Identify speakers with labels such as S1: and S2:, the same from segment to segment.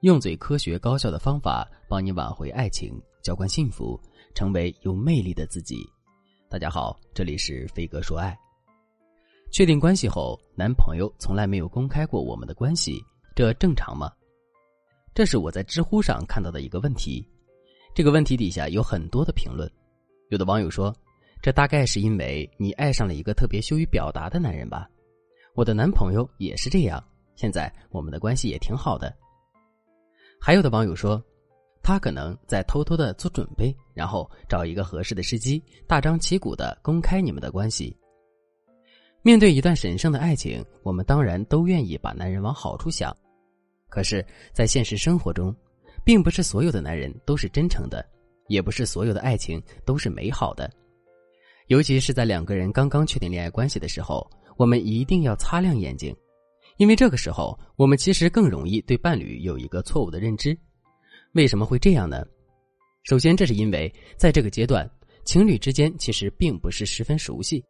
S1: 用最科学高效的方法帮你挽回爱情，浇灌幸福，成为有魅力的自己。大家好，这里是飞哥说爱。确定关系后，男朋友从来没有公开过我们的关系，这正常吗？这是我在知乎上看到的一个问题。这个问题底下有很多的评论，有的网友说，这大概是因为你爱上了一个特别羞于表达的男人吧。我的男朋友也是这样，现在我们的关系也挺好的。还有的网友说，他可能在偷偷的做准备，然后找一个合适的时机，大张旗鼓的公开你们的关系。面对一段神圣的爱情，我们当然都愿意把男人往好处想，可是，在现实生活中，并不是所有的男人都是真诚的，也不是所有的爱情都是美好的，尤其是在两个人刚刚确定恋爱关系的时候。我们一定要擦亮眼睛，因为这个时候我们其实更容易对伴侣有一个错误的认知。为什么会这样呢？首先，这是因为在这个阶段，情侣之间其实并不是十分熟悉，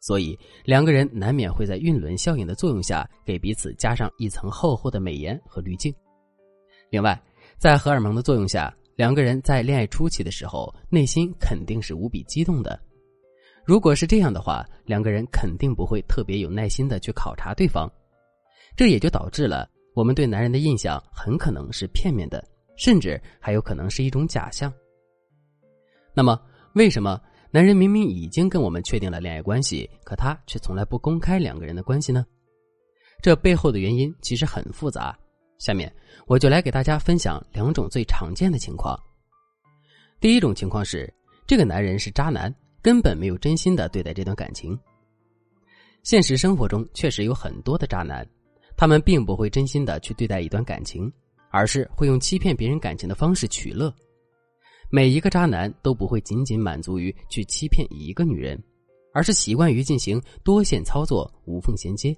S1: 所以两个人难免会在晕轮效应的作用下，给彼此加上一层厚厚的美颜和滤镜。另外，在荷尔蒙的作用下，两个人在恋爱初期的时候，内心肯定是无比激动的。如果是这样的话，两个人肯定不会特别有耐心的去考察对方，这也就导致了我们对男人的印象很可能是片面的，甚至还有可能是一种假象。那么，为什么男人明明已经跟我们确定了恋爱关系，可他却从来不公开两个人的关系呢？这背后的原因其实很复杂。下面我就来给大家分享两种最常见的情况。第一种情况是，这个男人是渣男。根本没有真心的对待这段感情。现实生活中确实有很多的渣男，他们并不会真心的去对待一段感情，而是会用欺骗别人感情的方式取乐。每一个渣男都不会仅仅满足于去欺骗一个女人，而是习惯于进行多线操作、无缝衔接，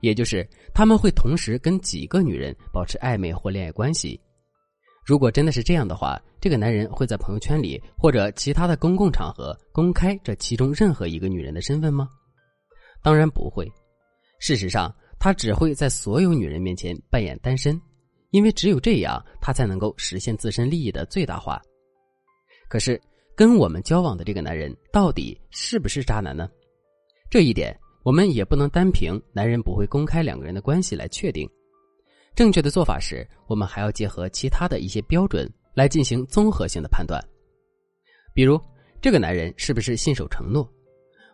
S1: 也就是他们会同时跟几个女人保持暧昧或恋爱关系。如果真的是这样的话，这个男人会在朋友圈里或者其他的公共场合公开这其中任何一个女人的身份吗？当然不会。事实上，他只会在所有女人面前扮演单身，因为只有这样，他才能够实现自身利益的最大化。可是，跟我们交往的这个男人到底是不是渣男呢？这一点，我们也不能单凭男人不会公开两个人的关系来确定。正确的做法是，我们还要结合其他的一些标准来进行综合性的判断。比如，这个男人是不是信守承诺？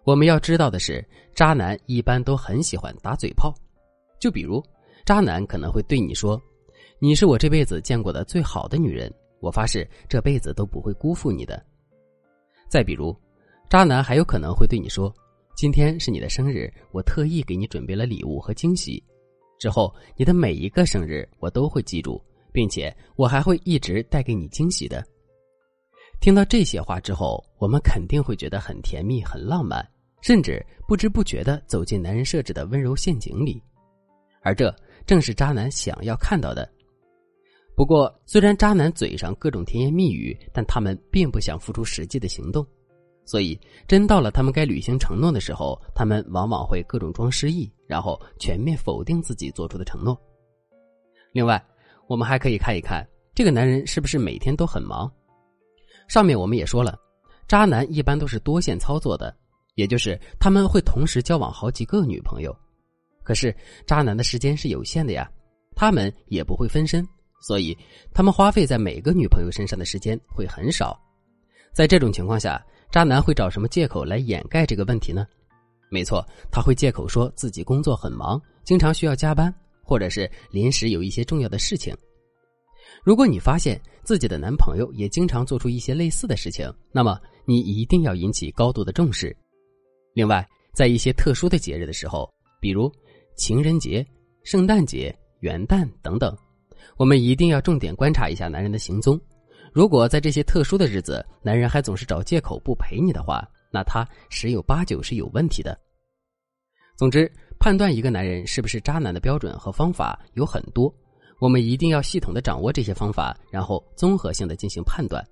S1: 我们要知道的是，渣男一般都很喜欢打嘴炮。就比如，渣男可能会对你说：“你是我这辈子见过的最好的女人，我发誓这辈子都不会辜负你的。”再比如，渣男还有可能会对你说：“今天是你的生日，我特意给你准备了礼物和惊喜。”之后，你的每一个生日我都会记住，并且我还会一直带给你惊喜的。听到这些话之后，我们肯定会觉得很甜蜜、很浪漫，甚至不知不觉的走进男人设置的温柔陷阱里。而这正是渣男想要看到的。不过，虽然渣男嘴上各种甜言蜜语，但他们并不想付出实际的行动。所以，真到了他们该履行承诺的时候，他们往往会各种装失忆，然后全面否定自己做出的承诺。另外，我们还可以看一看这个男人是不是每天都很忙。上面我们也说了，渣男一般都是多线操作的，也就是他们会同时交往好几个女朋友。可是，渣男的时间是有限的呀，他们也不会分身，所以他们花费在每个女朋友身上的时间会很少。在这种情况下，渣男会找什么借口来掩盖这个问题呢？没错，他会借口说自己工作很忙，经常需要加班，或者是临时有一些重要的事情。如果你发现自己的男朋友也经常做出一些类似的事情，那么你一定要引起高度的重视。另外，在一些特殊的节日的时候，比如情人节、圣诞节、元旦等等，我们一定要重点观察一下男人的行踪。如果在这些特殊的日子，男人还总是找借口不陪你的话，那他十有八九是有问题的。总之，判断一个男人是不是渣男的标准和方法有很多，我们一定要系统的掌握这些方法，然后综合性的进行判断。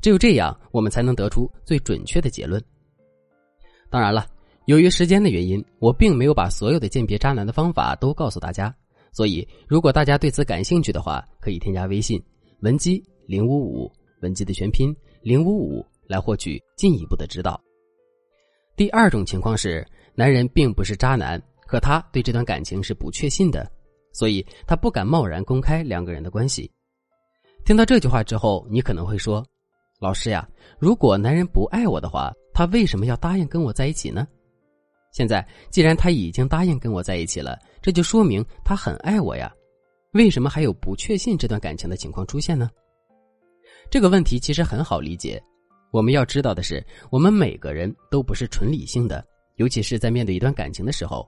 S1: 只有这样，我们才能得出最准确的结论。当然了，由于时间的原因，我并没有把所有的鉴别渣男的方法都告诉大家，所以，如果大家对此感兴趣的话，可以添加微信文姬零五五，文姬的全拼零五五，来获取进一步的指导。第二种情况是，男人并不是渣男，可他对这段感情是不确信的，所以他不敢贸然公开两个人的关系。听到这句话之后，你可能会说：“老师呀，如果男人不爱我的话，他为什么要答应跟我在一起呢？”现在既然他已经答应跟我在一起了，这就说明他很爱我呀，为什么还有不确信这段感情的情况出现呢？这个问题其实很好理解。我们要知道的是，我们每个人都不是纯理性的，尤其是在面对一段感情的时候，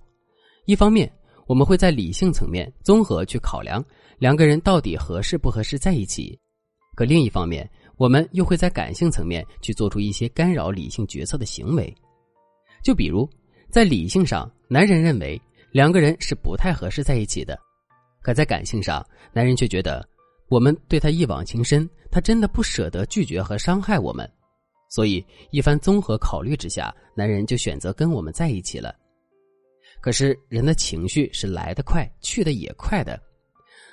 S1: 一方面我们会在理性层面综合去考量两个人到底合适不合适在一起，可另一方面我们又会在感性层面去做出一些干扰理性决策的行为，就比如。在理性上，男人认为两个人是不太合适在一起的；可在感性上，男人却觉得我们对他一往情深，他真的不舍得拒绝和伤害我们，所以一番综合考虑之下，男人就选择跟我们在一起了。可是人的情绪是来得快，去的也快的。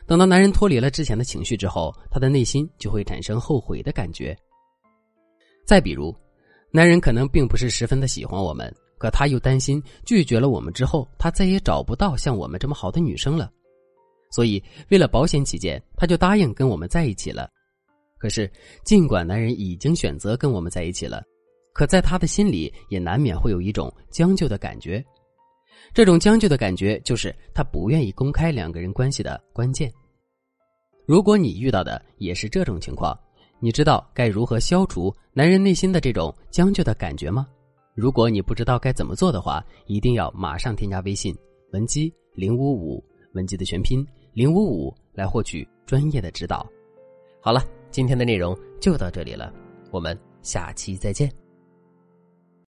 S1: 等到男人脱离了之前的情绪之后，他的内心就会产生后悔的感觉。再比如，男人可能并不是十分的喜欢我们。可他又担心拒绝了我们之后，他再也找不到像我们这么好的女生了，所以为了保险起见，他就答应跟我们在一起了。可是，尽管男人已经选择跟我们在一起了，可在他的心里也难免会有一种将就的感觉。这种将就的感觉，就是他不愿意公开两个人关系的关键。如果你遇到的也是这种情况，你知道该如何消除男人内心的这种将就的感觉吗？如果你不知道该怎么做的话，一定要马上添加微信文姬零五五，文姬的全拼零五五，来获取专业的指导。好了，今天的内容就到这里了，我们下期再见。